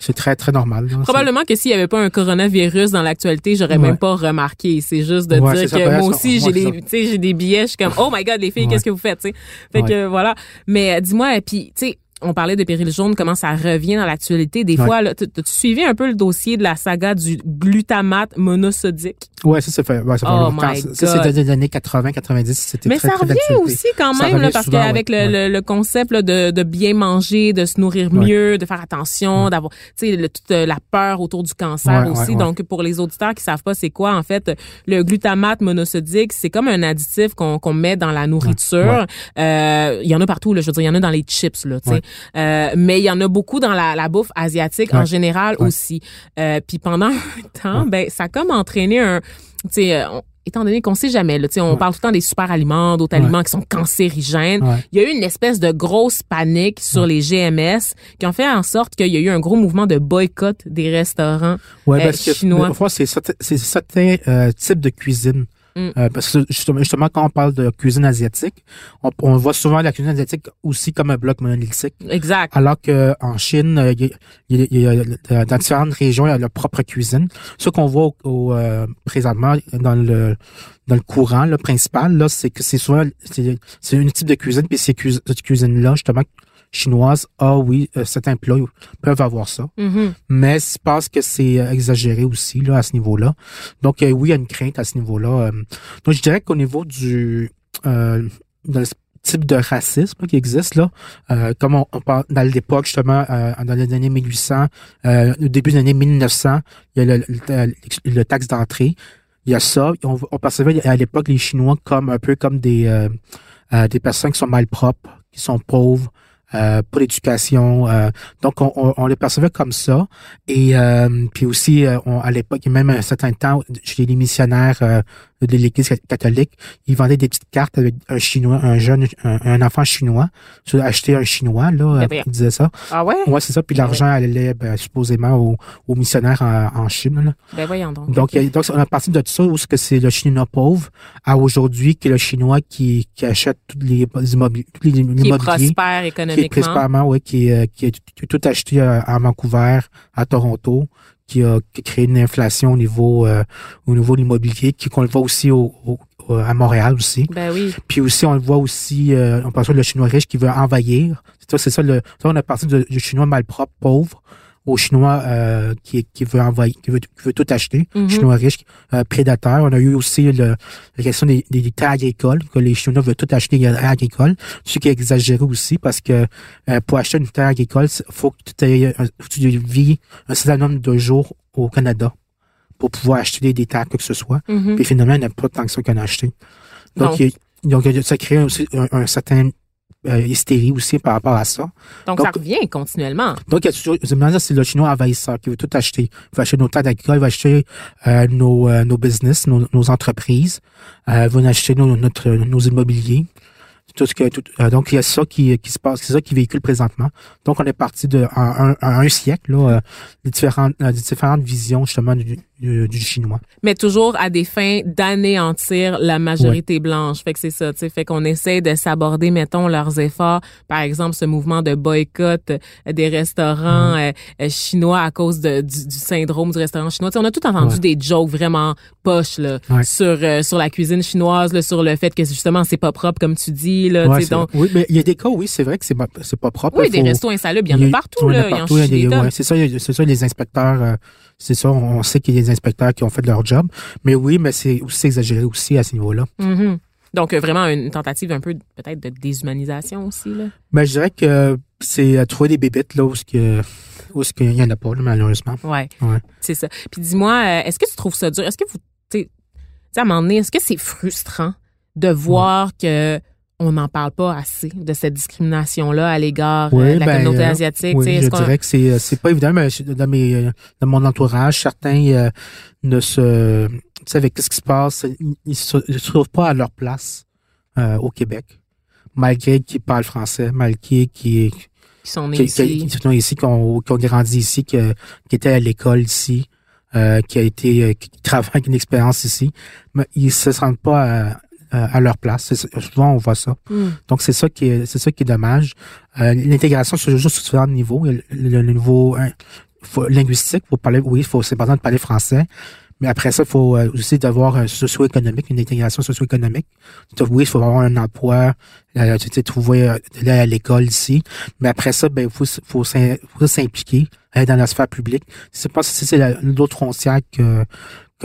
c'est très, très normal. là. Probablement que s'il y avait pas un coronavirus dans l'actualité, j'aurais Ouais. même pas remarqué. C'est juste de Ouais, dire ça, que moi aussi j'ai des, tu j'ai des billets. Je suis comme oh my god les filles, Ouais. qu'est-ce que vous faites, tu sais? Fait que voilà. Mais euh, dis-moi, puis tu sais. On parlait de péril jaune, comment ça revient dans l'actualité. Des fois, là, t'as- t'as-tu suivi un peu le dossier de la saga du glutamate monosodique? Ouais, ça, ça fait, ouais, ça fait Oh longtemps. Ça, c'est dans les années 80, 90, c'était Mais très, ça revient aussi quand même, là, parce qu'avec ouais, le, ouais. le, le concept là, de, de bien manger, de se nourrir mieux, de faire attention, d'avoir, tu sais, toute euh, la peur autour du cancer aussi. Donc, pour les auditeurs qui savent pas c'est quoi, en fait, le glutamate monosodique, c'est comme un additif qu'on qu'on met dans la nourriture. Euh, Il y en a partout, là, je veux dire, il y en a dans les chips, là, tu sais. Euh, mais il y en a beaucoup dans la, la bouffe asiatique en général aussi. Euh, Puis pendant <laughs> un temps, ben, ça a comme entraîné un, tu sais, euh, étant donné qu'on sait jamais, là, tu sais, on Ouais. parle tout le temps des super aliments, d'autres Ouais. aliments qui sont cancérigènes. Ouais. Il y a eu une espèce de grosse panique sur les GMS qui ont fait en sorte qu'il y a eu un gros mouvement de boycott des restaurants. Ouais, euh, parce que, chinois. c'est certain- c'est certains euh, types de cuisine Mm. Euh, parce que justement, quand on parle de cuisine asiatique, on, on voit souvent la cuisine asiatique aussi comme un bloc monolithique. Exact. Alors que en Chine, euh, il y a- il y a- il y a- a- dans différentes régions, il y a leur propre cuisine. Ce qu'on voit au, au, euh, présentement dans le dans le courant le principal, là, c'est que c'est souvent c'est c'est une type de cuisine, puis ces cuis- cette cuisine-là, justement, chinoise, ah oui, euh, certains plats peuvent avoir ça. Mhm. Mais je pense que c'est euh, exagéré aussi là à ce niveau-là. Donc euh, oui, il y a une crainte à ce niveau-là. euh. Donc je dirais qu'au niveau du euh, type de racisme qui existe là, euh, comme on, on parle dans l'époque justement euh, dans les années 1800, euh, au début des années 1900, il y a le, le, le taxe d'entrée. Il y a ça. On, on percevait à l'époque les Chinois comme un peu comme des des personnes qui sont malpropres, qui sont pauvres, euh, pas d'éducation. euh, donc, on, on, on les percevait comme ça. Et euh, puis aussi, euh, on- à l'époque, même un certain temps, chez les missionnaires euh, de l'Église catholique, ils vendaient des petites cartes avec un chinois, un jeune, un, un enfant chinois. Tu acheter un chinois, là, Ben euh, ils disaient ça. Ah ouais? Ouais, c'est ça. Puis l'argent allait ben, supposément aux, aux missionnaires en, en Chine. Là. Ben voyons donc. Donc, il y a- donc, on a parti de ça où c'est que c'est le chinois pauvre à aujourd'hui qui est le chinois qui, qui achète tous les immobiliers, tous les qui est prospère économiquement. qui, est, euh, qui, qui est tout acheté euh, à Vancouver, à Toronto, qui a, a créé une inflation au niveau euh, au niveau de l'immobilier, qui qu'on le voit aussi au, au- au- à Montréal aussi. Ben oui. Puis aussi, on le voit aussi, euh, on pense le chinois riche qui veut envahir. C'est ça, c'est ça, le, ça, on est parti du chinois malpropre, pauvre, au chinois euh, qui, qui veut envahir, qui veut, qui veut tout acheter, Mhm. chinois riche, euh, prédateur. On a eu aussi le, la question des, des, des terres agricoles, que les chinois veulent tout acheter des terres agricoles, ce qui est exagéré aussi parce que euh, pour acheter une terre agricole, il faut que tu aies tu vis un certain nombre de jours au Canada pour pouvoir acheter des terres, quoi que ce soit. Mhm. Puis finalement, il n'y a pas tant que ça qu'on a acheté. Donc, il donc ça crée aussi un, un certain euh, hystérie aussi par rapport à ça. Donc, donc- ça revient continuellement. Donc, il y a toujours, c'est le chinois envahisseur qui veut tout acheter. Il va acheter nos terres agricoles, il va acheter euh, nos, euh, nos business, nos, nos entreprises, euh, il va acheter nos, notre, nos immobiliers. Tout ce que, tout- euh, donc, il y a ça qui, qui se passe, c'est ça qui véhicule présentement. Donc, on est parti de en, un, un siècle, là, euh, des différentes, euh, des différentes visions, justement, du, du, du chinois. mais toujours à des fins d'anéantir la majorité blanche. Fait que c'est ça, tu sais, fait qu'on essaie de s'aborder, mettons, leurs efforts. Par exemple, ce mouvement de boycott euh, des restaurants Mm-hmm. euh, euh, chinois à cause de, du, du syndrome du restaurant chinois. Tu sais, on a tout entendu Ouais. des jokes vraiment poches là, Ouais. sur euh, sur la cuisine chinoise, là, sur le fait que justement c'est pas propre comme tu dis là. Ouais, donc oui, mais il y a des cas, oui, c'est vrai que c'est pas, propre. oui, Il des restos insalubres, il y en a partout là, partout, c'est ça, c'est ça, les inspecteurs, euh, c'est ça, on sait qu'il y a des inspecteurs qui ont fait leur job. Mais oui, mais c'est aussi exagéré aussi à ce niveau-là. Mhm. Donc euh, vraiment une tentative un peu peut-être de déshumanisation aussi là. Mais je dirais que c'est euh, trouver des bébites là où ce que où ce qu'il y en a pas, là, malheureusement. Ouais. Ouais. C'est ça. Puis dis-moi, est-ce que tu trouves ça dur? Est-ce que vous, tu sais, tu sais, à un moment donné, est-ce que c'est frustrant de voir que on n'en parle pas assez de cette discrimination-là à l'égard euh, de la ben, communauté euh, asiatique? Oui, je dirais que c'est euh, c'est pas évident, mais dans mes dans mon entourage, certains euh, ne se tu sais avec ce qui se passe, ils, se, ils se trouvent pas à leur place euh, au Québec, malgré qu'ils parlent français, malgré qu'ils qui sont nés qui, ici? qui, sont ici, qui ont, qui ont grandi ici, qui, qui étaient à l'école ici, euh, qui a été, qui travaillent avec une expérience ici, mais ils se sentent pas à, à leur place. Souvent, on voit ça. Hmm. Donc, c'est ça qui est, c'est ça qui est dommage. Euh, L'intégration se joue sur différents niveaux. Il Le, le- le niveau hein, faut- linguistique, faut parler, oui, faut, c'est important de parler français. Mais après ça, il faut euh, aussi d'avoir un socio-économique, une intégration socio-économique. Oui, il faut avoir un emploi, euh, tu sais, trouver euh, d'aller à l'école ici. Mais après ça, ben, faut, s- faut faut s'impliquer aller dans la sphère publique. C'est pas si c'est la- l'autre frontière que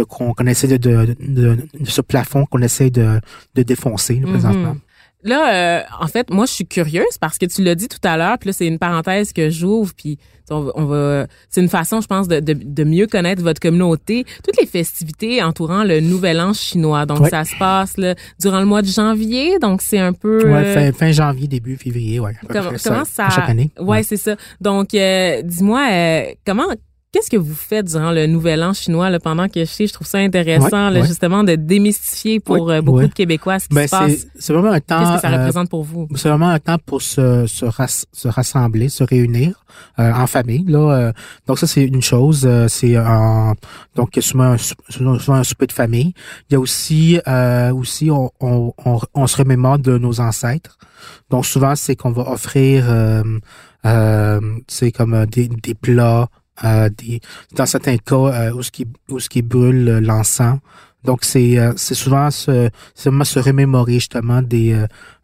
que- qu'on essaie de, de, de, de ce plafond qu'on essaie de, de défoncer là, Mhm. présentement. Là, euh, en fait, moi, je suis curieuse parce que tu l'as dit tout à l'heure, puis là, c'est une parenthèse que j'ouvre, puis on va, on va- c'est une façon, je pense, de, de, de mieux connaître votre communauté. Toutes les festivités entourant le Nouvel An chinois, donc Ouais. ça se passe là, durant le mois de janvier, donc c'est un peu... Ouais, euh, fin, fin janvier, début février, ouais. comment ça, Chaque année. Ouais, c'est ça. Donc, euh, dis-moi, euh, comment Qu'est-ce que vous faites durant le Nouvel An chinois là, pendant que je sais, je trouve ça intéressant Ouais, là, ouais. justement de démystifier pour Ouais, euh, beaucoup de Québécois ce qui Ben, se passe. c'est vraiment un temps. Qu'est-ce que ça euh, représente pour vous? c'est vraiment un temps pour se se, ras- se rassembler, se réunir euh, en famille. Là, euh, donc ça c'est une chose. euh, c'est un donc il y a souvent un, sou- souvent un souper de famille. Il y a aussi euh, aussi on, on, on, on se remémore de nos ancêtres. Donc souvent c'est qu'on va offrir euh, euh, c'est comme des, des plats. Euh, des, dans certains cas euh, où ce qui où ce qui brûle euh, l'encens donc c'est euh, c'est souvent se se remémorer justement des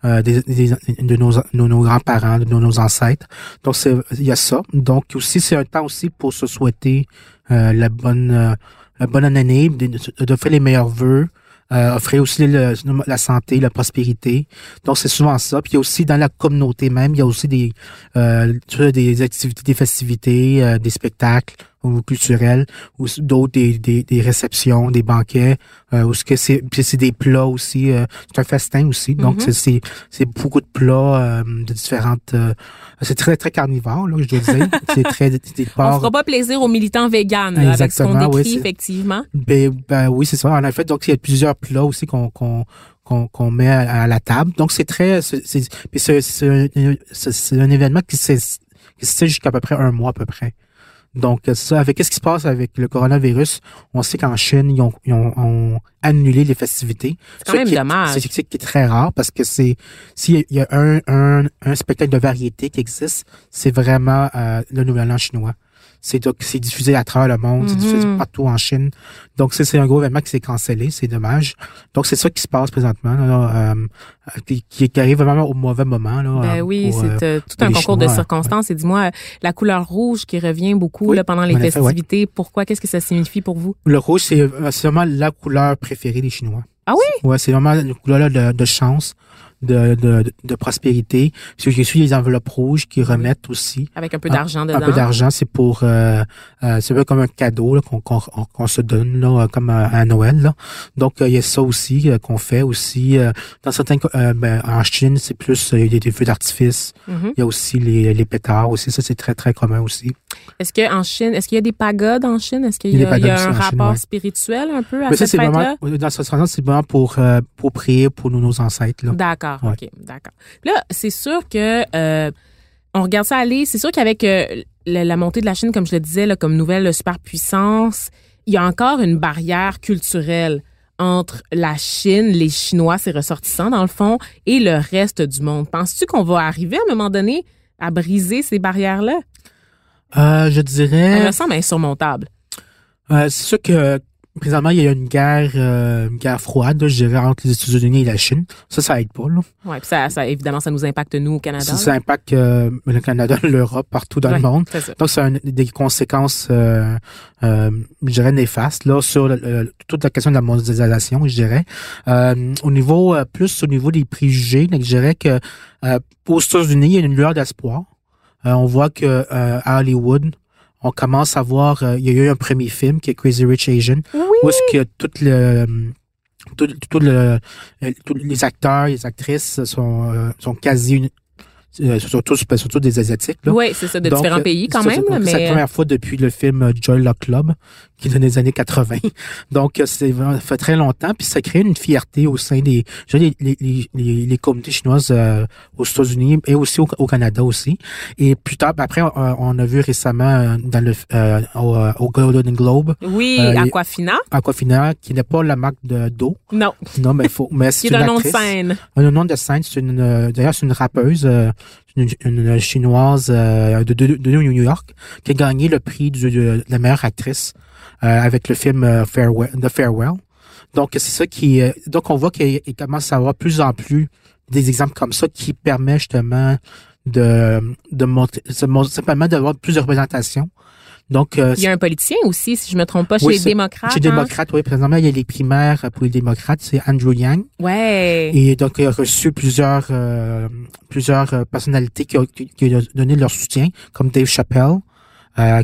des, des- de nos, nos, nos grands-parents, de nos, ancêtres. Donc c'est il y a ça. Donc aussi c'est un temps aussi pour se souhaiter la bonne la bonne année, de- d'offrir les meilleurs vœux, euh, offrir aussi la santé, la prospérité. Donc c'est souvent ça. Puis aussi dans la communauté même, il y a aussi des euh, des activités, des festivités, euh, des spectacles ou culturels, ou d'autres des, des, des réceptions, des banquets, euh, où ce que c'est puis c'est des plats aussi, euh, c'est un festin aussi. Donc Mhm. c'est c'est c'est beaucoup de plats euh, de différentes. euh, c'est très très carnivore là, je dois dire. <laughs> c'est très des des On porcs. fera pas plaisir aux militants véganes là, avec ce qu'on oui, décrit c'est- effectivement. Ben, ben oui, c'est ça. En effet, donc il y a plusieurs plats aussi qu'on qu'on qu'on qu'on met à, à la table. Donc c'est très c'est un, un événement qui s'est qui s'est jusqu'à peu près un mois à peu près. Donc c'est ça avec qu'est-ce qui se passe avec le coronavirus, on sait qu'en Chine ils ont, ils ont, ont annulé les festivités. C'est quand Ce même qui est- dommage. C'est ce qui est très rare parce que c'est s'il y a un, un, un spectacle de variété qui existe, c'est vraiment euh, le Nouvel An chinois. C'est c'est diffusé à travers le monde, c'est diffusé partout en Chine. Donc c'est c'est un gros événement qui s'est cancellé, c'est dommage. Donc c'est ça qui se passe présentement, là, euh, qui, qui arrive vraiment au mauvais moment. Là, Ben euh, oui, pour, euh, c'est euh, tout un concours de Chinois, circonstances. Et dis-moi, la couleur rouge qui revient beaucoup Oui, là, pendant les en effet, ouais. festivités, pourquoi? Qu'est-ce que ça signifie pour vous? Le rouge, c'est c'est vraiment la couleur préférée des Chinois. Ah oui? Ouais, c'est vraiment une couleur de chance, de, de, de, prospérité. Puis J'ai su les enveloppes rouges qui remettent aussi. Avec un peu Un- d'argent Un dedans. peu d'argent, c'est pour euh, euh, c'est un peu comme un cadeau là, qu'on qu'on qu'on se donne là, euh, comme à, à Noël. Là. Donc euh, il y a ça aussi euh, qu'on fait aussi. euh, dans certains cas, euh, ben, en Chine, c'est plus euh, il y a des feux d'artifice. Mhm. Il y a aussi les, les pétards aussi. Ça c'est très très commun aussi. Est-ce que en Chine, est-ce qu'il y a des pagodes en Chine? Est-ce qu'il y a, il y un Chine, rapport ouais. spirituel un peu à Mais ça cette c'est fête-là? vraiment dans ce sens c'est vraiment pour euh, pour prier pour nos, nos ancêtres là. D'accord, Ouais. ok, d'accord. Là, c'est sûr que euh, on regarde ça aller. C'est sûr qu'avec euh, la, la montée de la Chine, comme je le disais, là, comme nouvelle superpuissance, il y a encore une barrière culturelle entre la Chine, les Chinois, ses ressortissants dans le fond, et le reste du monde. Penses-tu qu'on va arriver à un moment donné à briser ces barrières-là? Euh, je Elles dirais me semblent insurmontables. Euh, c'est sûr que présentement, il y a une guerre, euh, une guerre froide, là, je dirais, entre les États-Unis et la Chine. Ça, ça aide pas. Là. Ouais, puis ça, ça, évidemment, ça nous impacte nous au Canada. Ça, ça impacte euh, le Canada, <laughs> l'Europe, partout dans Ouais, le monde. ça. Donc, ça a des conséquences, euh, euh, je dirais, néfastes là, sur toute la question de la mondialisation, je dirais. Euh, au niveau, euh, plus au niveau des préjugés, je dirais que euh, aux États-Unis, il y a une lueur d'espoir. Euh, on voit que euh, à Hollywood, on commence à voir, euh, il y a eu un premier film qui est Crazy Rich Asian, Oui. où est-ce que tout le tout, tout le, euh, tous les acteurs, les actrices sont euh, sont quasi euh, sont tous ben, sont tous des asiatiques là. Oui, c'est ça, de Donc, différents pays quand même, c'est- la première fois depuis le film Joy Luck Club, qui est dans les années 80. Donc, euh, c'est fait très longtemps, puis ça crée une fierté au sein des les, les, les, les communautés chinoises euh, aux États-Unis et aussi au, au Canada aussi. Et plus tard, après, on, on a vu récemment euh, dans le euh, au, euh, au Golden Globe, oui, euh, Aquafina. Aquafina, qui n'est pas la marque de d'eau. Non, Non, mais faut, mais <laughs> c'est un nom de scène. Le nom de scène, c'est une, d'ailleurs, c'est une rappeuse, euh, une, une chinoise euh, de, de, de New York, qui a gagné le prix de, la meilleure actrice euh, avec le film euh, Farewell, The Farewell. Donc, c'est ça qui, donc on voit qu'il il commence à avoir plus en plus des exemples comme ça qui permet justement de, de montrer, ça, d'avoir plus de représentation. Donc, euh, Il y a un politicien aussi, si je me trompe pas, chez Oui, les démocrates. chez hein? les démocrates, oui, présentement, il y a les primaires pour les démocrates, c'est Andrew Yang. Ouais. Et donc, il a reçu plusieurs euh, plusieurs euh, personnalités qui ont, qui, ont donné leur soutien, comme Dave Chappelle,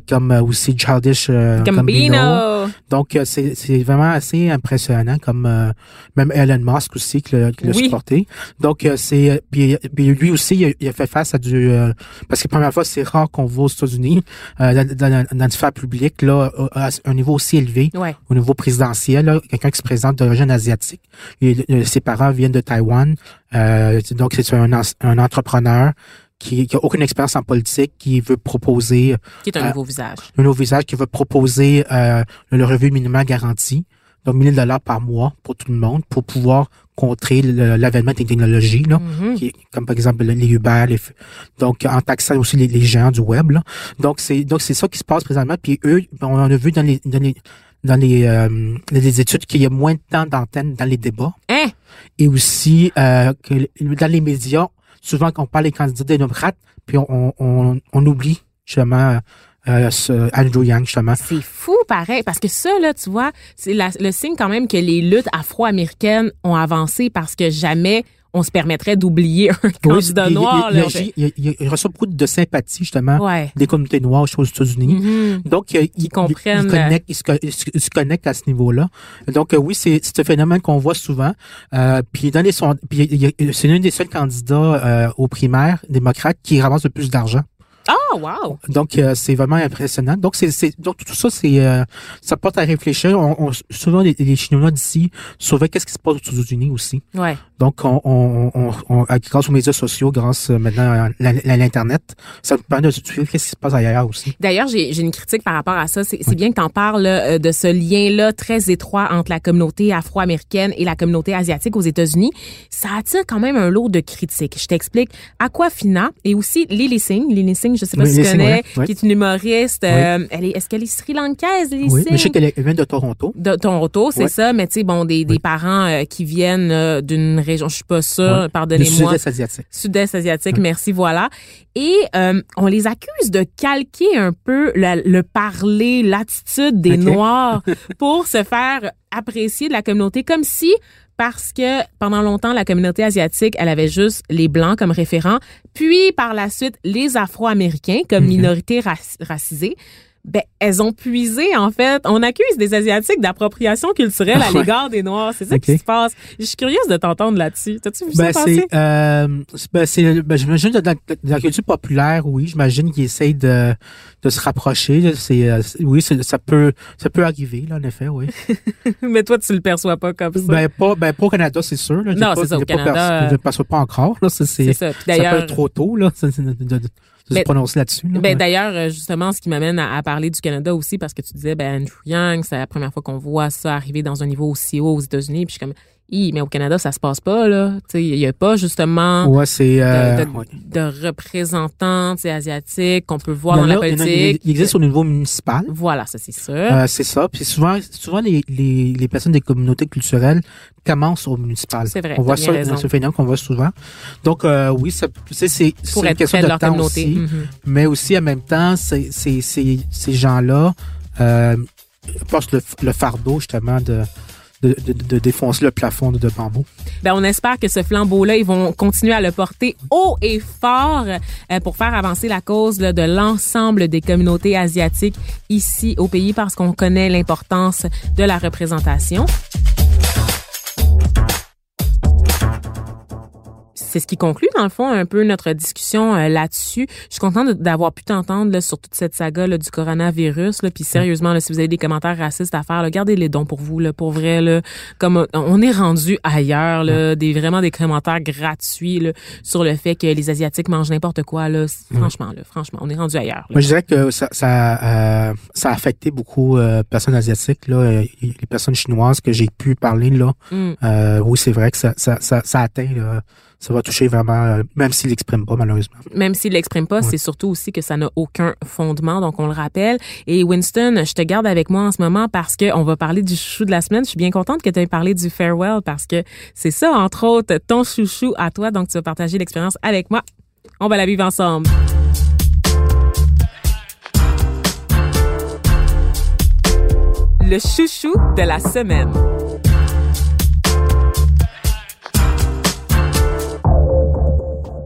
comme euh, aussi Childish euh, Gambino. Gambino. Donc, euh, c'est c'est vraiment assez impressionnant, comme euh, même Elon Musk aussi qui l'a qui l'a Oui. supporté. Donc, c'est... Puis, puis lui aussi, il a, il a fait face à du... euh, parce que première fois, c'est rare qu'on voit aux États-Unis, euh, dans, dans, dans sphère publique, là, à un niveau aussi élevé, Ouais. au niveau présidentiel, là, quelqu'un qui se présente d'origine asiatique. Et, ses parents viennent de Taïwan. Euh, donc, c'est un, un entrepreneur qui, qui a aucune expérience en politique, qui veut proposer Qui est un Ah. nouveau visage. un nouveau visage, qui veut proposer euh, le revenu minimum garanti, donc 1000 dollars par mois pour tout le monde, pour pouvoir contrer l'avènement des technologies, là, Mhm. qui comme par exemple les Uber, les, donc en taxant aussi les, les géants du web. Là. Donc c'est donc c'est ça qui se passe présentement. Puis eux, on en a vu dans les dans les dans les, euh, les études qu'il y a moins de temps d'antenne dans les débats Hein? et aussi euh, que dans les médias, souvent quand on parle des candidats démocrates, puis on, on, on oublie justement euh, ce Andrew Yang justement. C'est fou, pareil, parce que ça, là, tu vois, c'est le signe quand même que les luttes afro-américaines ont avancé parce que jamais on se permettrait d'oublier un candidat noir. il, là. il, il- il- reçoit beaucoup de sympathie justement Ouais. des communautés noires aux États-Unis. Mhm. Donc, euh, il, comprennent il, il connecte, il se, co- il se- il se connecte à ce niveau-là. Donc, euh, oui, c'est un phénomène qu'on voit souvent. Euh, puis, dans les c'est l'un des seuls candidats euh, aux primaires démocrates qui ramasse le plus d'argent. Ah, wow! Donc, euh, c'est vraiment impressionnant. Donc, c'est, c'est donc tout ça, c'est euh, ça porte à réfléchir. On, on- souvent, les, les Chinois d'ici surveillent qu'est-ce qui se passe aux États-Unis aussi. Ouais. Donc, on, on, on, grâce aux médias sociaux, grâce euh, maintenant à, l'Internet, ça nous permet de suivre qu'est-ce qui se passe ailleurs aussi. D'ailleurs, j'ai j'ai une critique par rapport à ça. C'est c'est bien que tu en parles là, euh, de ce lien-là très étroit entre la communauté afro-américaine et la communauté asiatique aux États-Unis. Ça attire quand même un lot de critiques. Je t'explique. Aquafina et aussi Lily Singh. Lily Singh, je sais pas Oui, si tu connais, ouais, ouais. qui est une humoriste. euh, elle est, est-ce qu'elle est sri lankaise, Lily Oui, mais je sais qu'elle elle vient de Toronto. de Toronto, c'est Ouais. ça, mais tu sais, bon, des, des parents euh, qui viennent euh, d'une région, je suis pas sûre, pardonnez-moi, sud-est asiatique. sud-est asiatique, merci, voilà. Et on les accuse de calquer un peu le, le parler, l'attitude des. Noirs <laughs> pour se faire apprécier de la communauté, comme si parce que pendant longtemps, la communauté asiatique, elle avait juste les Blancs comme référents, puis par la suite, les Afro-Américains comme Mhm. minorité raci- racisée. Ben, elles ont puisé, en fait. On accuse des Asiatiques d'appropriation culturelle à <laughs> l'égard des Noirs. C'est ça qui se passe. Je suis curieuse de t'entendre là-dessus. T'as-tu vu Ben, ça passer? euh, ben, c'est, ben, j'imagine que dans, dans la culture populaire, oui, j'imagine qu'ils essayent de, de se rapprocher. C'est, euh, oui, ça peut, ça peut arriver, là, en effet, oui. <laughs> Mais toi, tu le perçois pas comme ça. Ben, pas, ben, pas au Canada, c'est sûr. Là. Non, pas- c'est ça, au pas Canada, perçu- Je ne perçois pas encore, là. C'est, ça. Puis ça peut être trop tôt, là, se prononcer là-dessus. Là, Ben ouais. d'ailleurs, euh, justement, ce qui m'amène à, à parler du Canada aussi, parce que tu disais, ben Andrew Yang, c'est la première fois qu'on voit ça arriver dans un niveau aussi haut aux États-Unis. Puis je suis comme, Hi, mais au Canada, ça se passe pas là. Il y a pas justement ouais, c'est, euh, de, de- ouais. de représentants asiatiques qu'on peut voir dans la a- il politique. Il existe au niveau municipal. Voilà, ça c'est sûr. Euh, c'est ça. Puis souvent, souvent les, les, les personnes des communautés culturelles commencent au municipal. C'est vrai, On voit ça, raison. ce phénomène qu'on voit souvent. Donc euh, oui, ça, c'est c'est c'est pour une question de de leur temps communauté. aussi, Mhm. mais aussi en même temps, c'est c'est c'est ces gens-là euh, portent le, le fardeau justement de de, de, défoncer le plafond de, de bambou. Ben, on espère que ce flambeau-là, ils vont continuer à le porter haut et fort euh, pour faire avancer la cause de l'ensemble des communautés asiatiques ici au pays parce qu'on connaît l'importance de la représentation. C'est ce qui conclut, dans le fond, un peu notre discussion euh, là-dessus. Je suis contente d'avoir pu t'entendre là, sur toute cette saga là, du coronavirus. Là, puis sérieusement, là, si vous avez des commentaires racistes à faire, là, gardez les dons pour vous, là, pour vrai. Là, comme euh, on est rendu ailleurs, là, des vraiment des commentaires gratuits là, sur le fait que les Asiatiques mangent n'importe quoi. Là, franchement, là, franchement, on est rendu ailleurs. là. Moi, je dirais que ça, ça, euh, ça a affecté beaucoup euh, personnes asiatiques, là, euh, les personnes chinoises que j'ai pu parler là. Mm. Euh, oui, c'est vrai que ça, ça, ça, ça atteint, là, ça va toucher vraiment, euh, même s'ils l'expriment pas malheureusement. même s'il l'exprime pas, c'est surtout aussi que ça n'a aucun fondement, donc on le rappelle. Et Winston, je te garde avec moi en ce moment parce que on va parler du chouchou de la semaine. Je suis bien contente que tu aies parlé du farewell parce que c'est ça, entre autres, ton chouchou à toi, donc tu vas partager l'expérience avec moi. On va la vivre ensemble. Le chouchou de la semaine.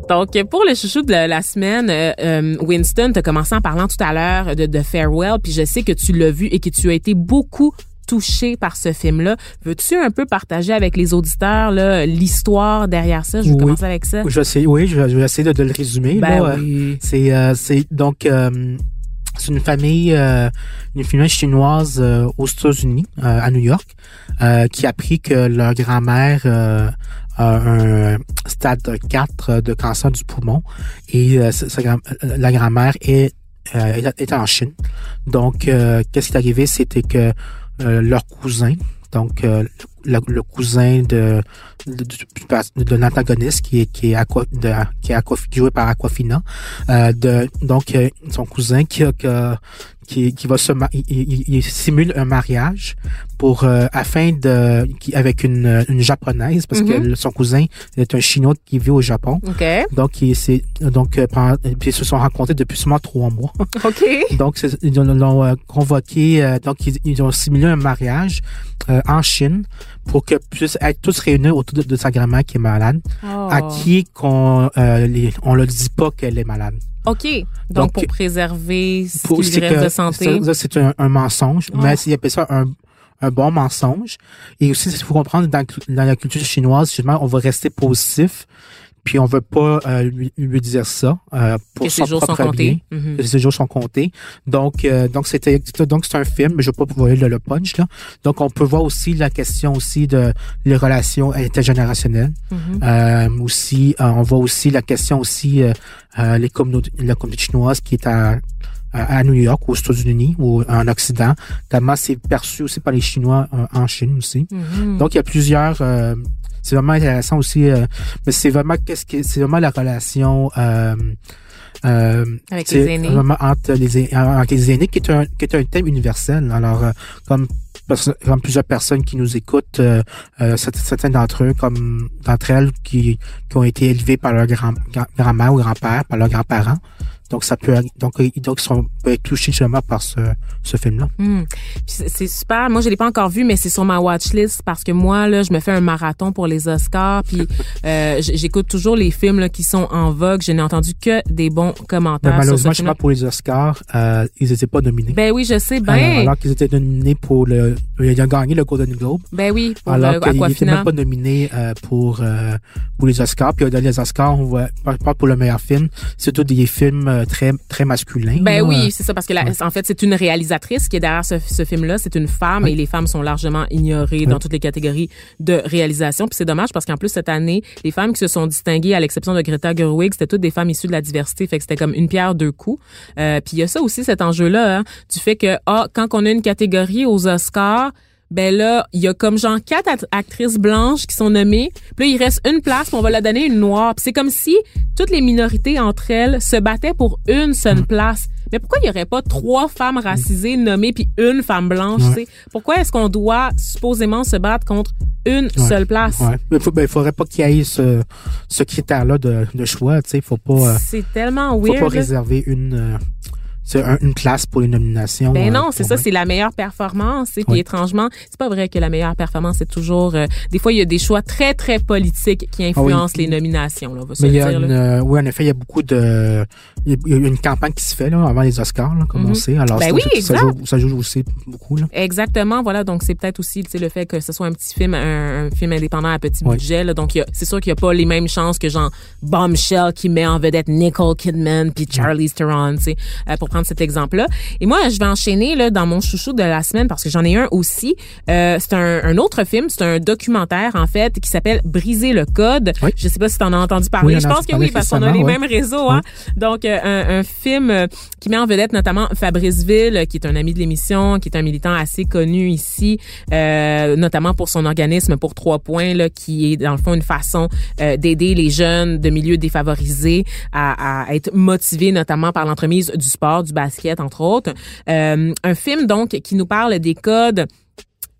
Donc, pour le chouchou de la, la semaine, euh, euh, Winston, t'as commencé en parlant tout à l'heure de, de Farewell, puis je sais que tu l'as vu et que tu as été beaucoup touché par ce film-là. Veux-tu un peu partager avec les auditeurs là, l'histoire derrière ça? Je vais Oui. commencer avec ça. Je sais, oui, je, je vais essayer de, de le résumer. Ben oui. C'est, euh, c'est donc euh, c'est une famille, euh, une famille chinoise euh, aux États-Unis, euh, à New York, euh, qui a appris que leur grand-mère euh, un stade 4 de cancer du poumon et euh, grand- la grand-mère est, euh, est en Chine. Donc, euh, qu'est-ce qui est arrivé, c'était que euh, leur cousin, donc euh, le, le cousin de de, de, de l'antagoniste qui est qui est Aqua, de, qui est Aqua- joué par Aquafina, euh, de donc euh, son cousin qui qui, qui va se il, il- il simule un mariage pour euh, afin de qui, avec une, une japonaise parce que le- son cousin est un chinois qui vit au Japon OK. donc il c'est donc euh, ils se sont rencontrés depuis seulement trois mois <laughs> OK. donc, ils l'ont euh, convoqué, euh, donc ils, ils ont simulé un mariage euh, en Chine pour que puissent être tous réunis autour de, de sa grand-mère qui est malade, Oh. à qui qu'on euh, les- on le dit pas qu'elle est malade. OK. Donc, Donc, pour préserver ce Pour- que- de santé. C'est un, un mensonge, Oh. mais ils appellent ça un, un bon mensonge. Et aussi, il faut comprendre, dans, dans la culture chinoise, justement, on va rester positif, puis on veut pas euh, lui, lui dire ça euh, pour Que son ses jours sont propre bien. comptés. Que ces jours sont comptés. Donc, euh, donc c'était donc c'est un film, mais je vais pas voyez le, le punch là. Donc, on peut voir aussi la question aussi de les relations intergénérationnelles. Mhm. Euh, aussi, euh, on voit aussi la question aussi euh, les communautés, la communauté chinoise qui est à à New York, aux États-Unis ou en Occident, comment c'est perçu aussi par les Chinois euh, en Chine aussi. Mhm. Donc il y a plusieurs. C'est vraiment intéressant aussi, euh, mais c'est vraiment qu'est-ce que c'est vraiment la relation. Euh, euh, Avec c'est les aînés. Vraiment entre les, aînés- entre les aînés, qui est un, qui est un thème universel. Alors, euh, comme, comme plusieurs personnes qui nous écoutent, euh, euh, certains d'entre eux, comme d'entre elles, qui, qui ont été élevées par leur grand, grand- grand-mère ou grand-père, par leurs grands-parents. Donc, ça peut, donc, euh, donc, ils sont, peuvent être touchés justement par ce, ce film-là. Hmm. Puis C'est super. Moi, je l'ai pas encore vu, mais c'est sur ma watchlist parce que moi, là, je me fais un marathon pour les Oscars. Puis <laughs> euh, j'écoute toujours les films là, qui sont en vogue. Je n'ai entendu que des bons Mais commentaires sur malheureusement, ce je sais film. pas pour les Oscars, euh, ils n'étaient pas nominés. Ben oui, je sais bien. alors qu'ils étaient nominés pour le, ils ont gagné le Golden Globe. ben oui, pour alors euh, qu'ils n'étaient même pas nominés euh, pour euh, pour les Oscars. Puis dans les Oscars, on voit pas, pas pour le meilleur film, c'est tous des films euh, très très masculins. Ben là. oui, c'est ça parce que la- ouais. en fait c'est une réalisatrice qui est derrière ce, ce film-là, c'est une femme et les femmes sont largement ignorées dans toutes les catégories de réalisation. Puis c'est dommage parce qu'en plus cette année, les femmes qui se sont distinguées à l'exception de Greta Gerwig, c'était toutes des femmes issues de la diversité, fait que c'était comme une pierre deux coups. Euh, puis il y a ça aussi cet enjeu-là hein, du fait que ah quand on a une catégorie aux Oscars ben là, il y a comme genre quatre act- actrices blanches qui sont nommées. Puis là, il reste une place, puis on va la donner une noire. Puis c'est comme si toutes les minorités entre elles se battaient pour une seule Mm. place. Mais pourquoi il y aurait pas trois femmes racisées nommées puis une femme blanche, Ouais. tu sais? Pourquoi est-ce qu'on doit supposément se battre contre une Ouais. seule place? Ouais. Faut, ben, faudrait pas qu'il y ait ce, ce critère-là de, de choix. Tu sais, faut pas, euh, C'est tellement faut weird. pas là. réserver une, euh, c'est un- une place pour les nominations. Ben euh, non, c'est ça, c'est la meilleure performance. Et puis Oui. étrangement, c'est pas vrai que la meilleure performance c'est toujours. euh, des fois, il y a des choix très très politiques qui influencent les nominations. Là, on va se Ah Mais il y le a dire. une, euh, oui, en effet, il y a beaucoup de, il y a- une campagne qui se fait là avant les Oscars, là, comme Mhm. on sait. Alors, Ben oui, ça, joue, ça joue aussi beaucoup là. Exactement, voilà. Donc c'est peut-être aussi le fait que ce soit un petit film, un, un film indépendant à petit budget. Là, donc c'est sûr qu'il n'y a pas les mêmes chances que genre Bombshell qui met en vedette Nicole Kidman puis Charlize Theron, tu sais, euh, pour prendre cet exemple-là. Et moi, je vais enchaîner là dans mon chouchou de la semaine parce que j'en ai un aussi. Euh, c'est un, un autre film, c'est un documentaire en fait qui s'appelle Briser le code. Oui. Je sais pas si tu en as entendu parler. Oui, je pense que oui parce qu'on a les ouais. mêmes réseaux. Hein? Donc euh, un, un film euh, qui met en vedette notamment Fabrice Ville, qui est un ami de l'émission, qui est un militant assez connu ici, euh, notamment pour son organisme pour trois points, là, qui est dans le fond une façon euh, d'aider les jeunes de milieux défavorisés à, à être motivés notamment par l'entremise du sport, du basket entre autres. Euh, un film donc qui nous parle des codes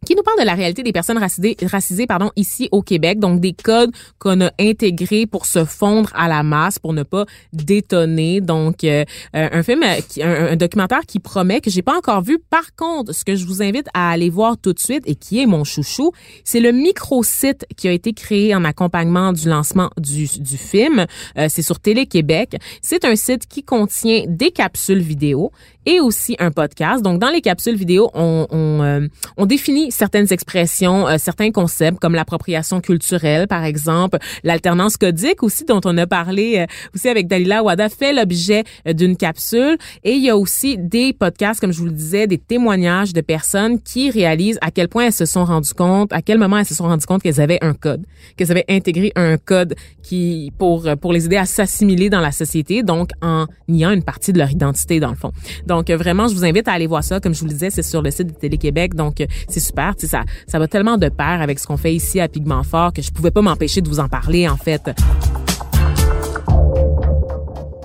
qui nous parle de la réalité des personnes racisées, pardon, ici au Québec, donc des codes qu'on a intégrés pour se fondre à la masse, pour ne pas détonner. Donc, euh, euh, un film, qui, un, documentaire qui promet que j'ai pas encore vu. Par contre, ce que je vous invite à aller voir tout de suite et qui est mon chouchou, c'est le micro-site qui a été créé en accompagnement du lancement du, du film. Euh, c'est sur Télé-Québec. C'est un site qui contient des capsules vidéo et aussi un podcast. Donc, dans les capsules vidéo, on, on, euh, on définit certaines expressions, euh, certains concepts comme l'appropriation culturelle, par exemple, l'alternance codique aussi, dont on a parlé euh, aussi avec Dalila Wada, fait l'objet d'une capsule. Et il y a aussi des podcasts, comme je vous le disais, des témoignages de personnes qui réalisent à quel point elles se sont rendues compte, à quel moment elles se sont rendues compte qu'elles avaient un code, qu'elles avaient intégré un code qui pour pour les aider à s'assimiler dans la société, donc en niant une partie de leur identité dans le fond. Vraiment, je vous invite à aller voir ça. Comme je vous le disais, c'est sur le site de Télé-Québec, donc c'est super. Ça, ça va tellement de pair avec ce qu'on fait ici à Pigment Fort que je pouvais pas m'empêcher de vous en parler en fait.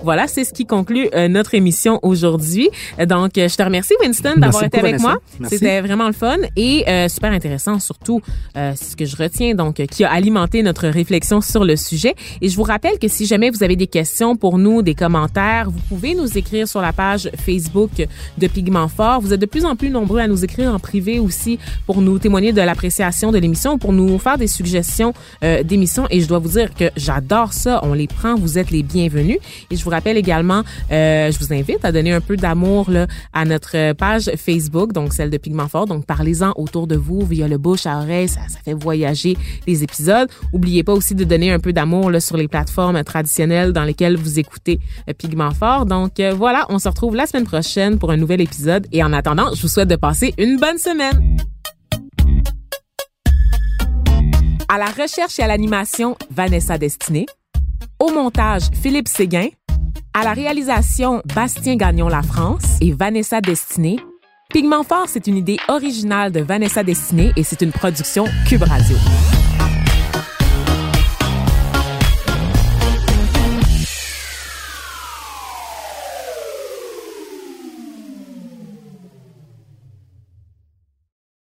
Voilà, c'est ce qui conclut euh, notre émission aujourd'hui. Donc, euh, je te remercie, Winston, d'avoir été avec moi. C'était vraiment le fun et euh, super intéressant, surtout, c'est ce que je retiens, donc, qui a alimenté notre réflexion sur le sujet. Et je vous rappelle que si jamais vous avez des questions pour nous, des commentaires, vous pouvez nous écrire sur la page Facebook de Pigment Fort. Vous êtes de plus en plus nombreux à nous écrire en privé aussi pour nous témoigner de l'appréciation de l'émission, pour nous faire des suggestions d'émissions. Et je dois vous dire que j'adore ça. On les prend. Vous êtes les bienvenus. Et je vous rappelle également, euh, je vous invite à donner un peu d'amour à notre page Facebook, donc celle de Pigment Fort. Donc parlez-en autour de vous via le bouche à oreille, ça, fait voyager les épisodes. Oubliez pas aussi de donner un peu d'amour sur les plateformes traditionnelles dans lesquelles vous écoutez euh, Pigment Fort. Donc euh, voilà, on se retrouve la semaine prochaine pour un nouvel épisode. Et en attendant, je vous souhaite de passer une bonne semaine. À la recherche et à l'animation, Vanessa Destinée. Au montage, Philippe Séguin. À la réalisation, Bastien Gagnon La France et Vanessa Destinée. Pigment Fort, c'est une idée originale de Vanessa Destinée et c'est une production Cube Radio.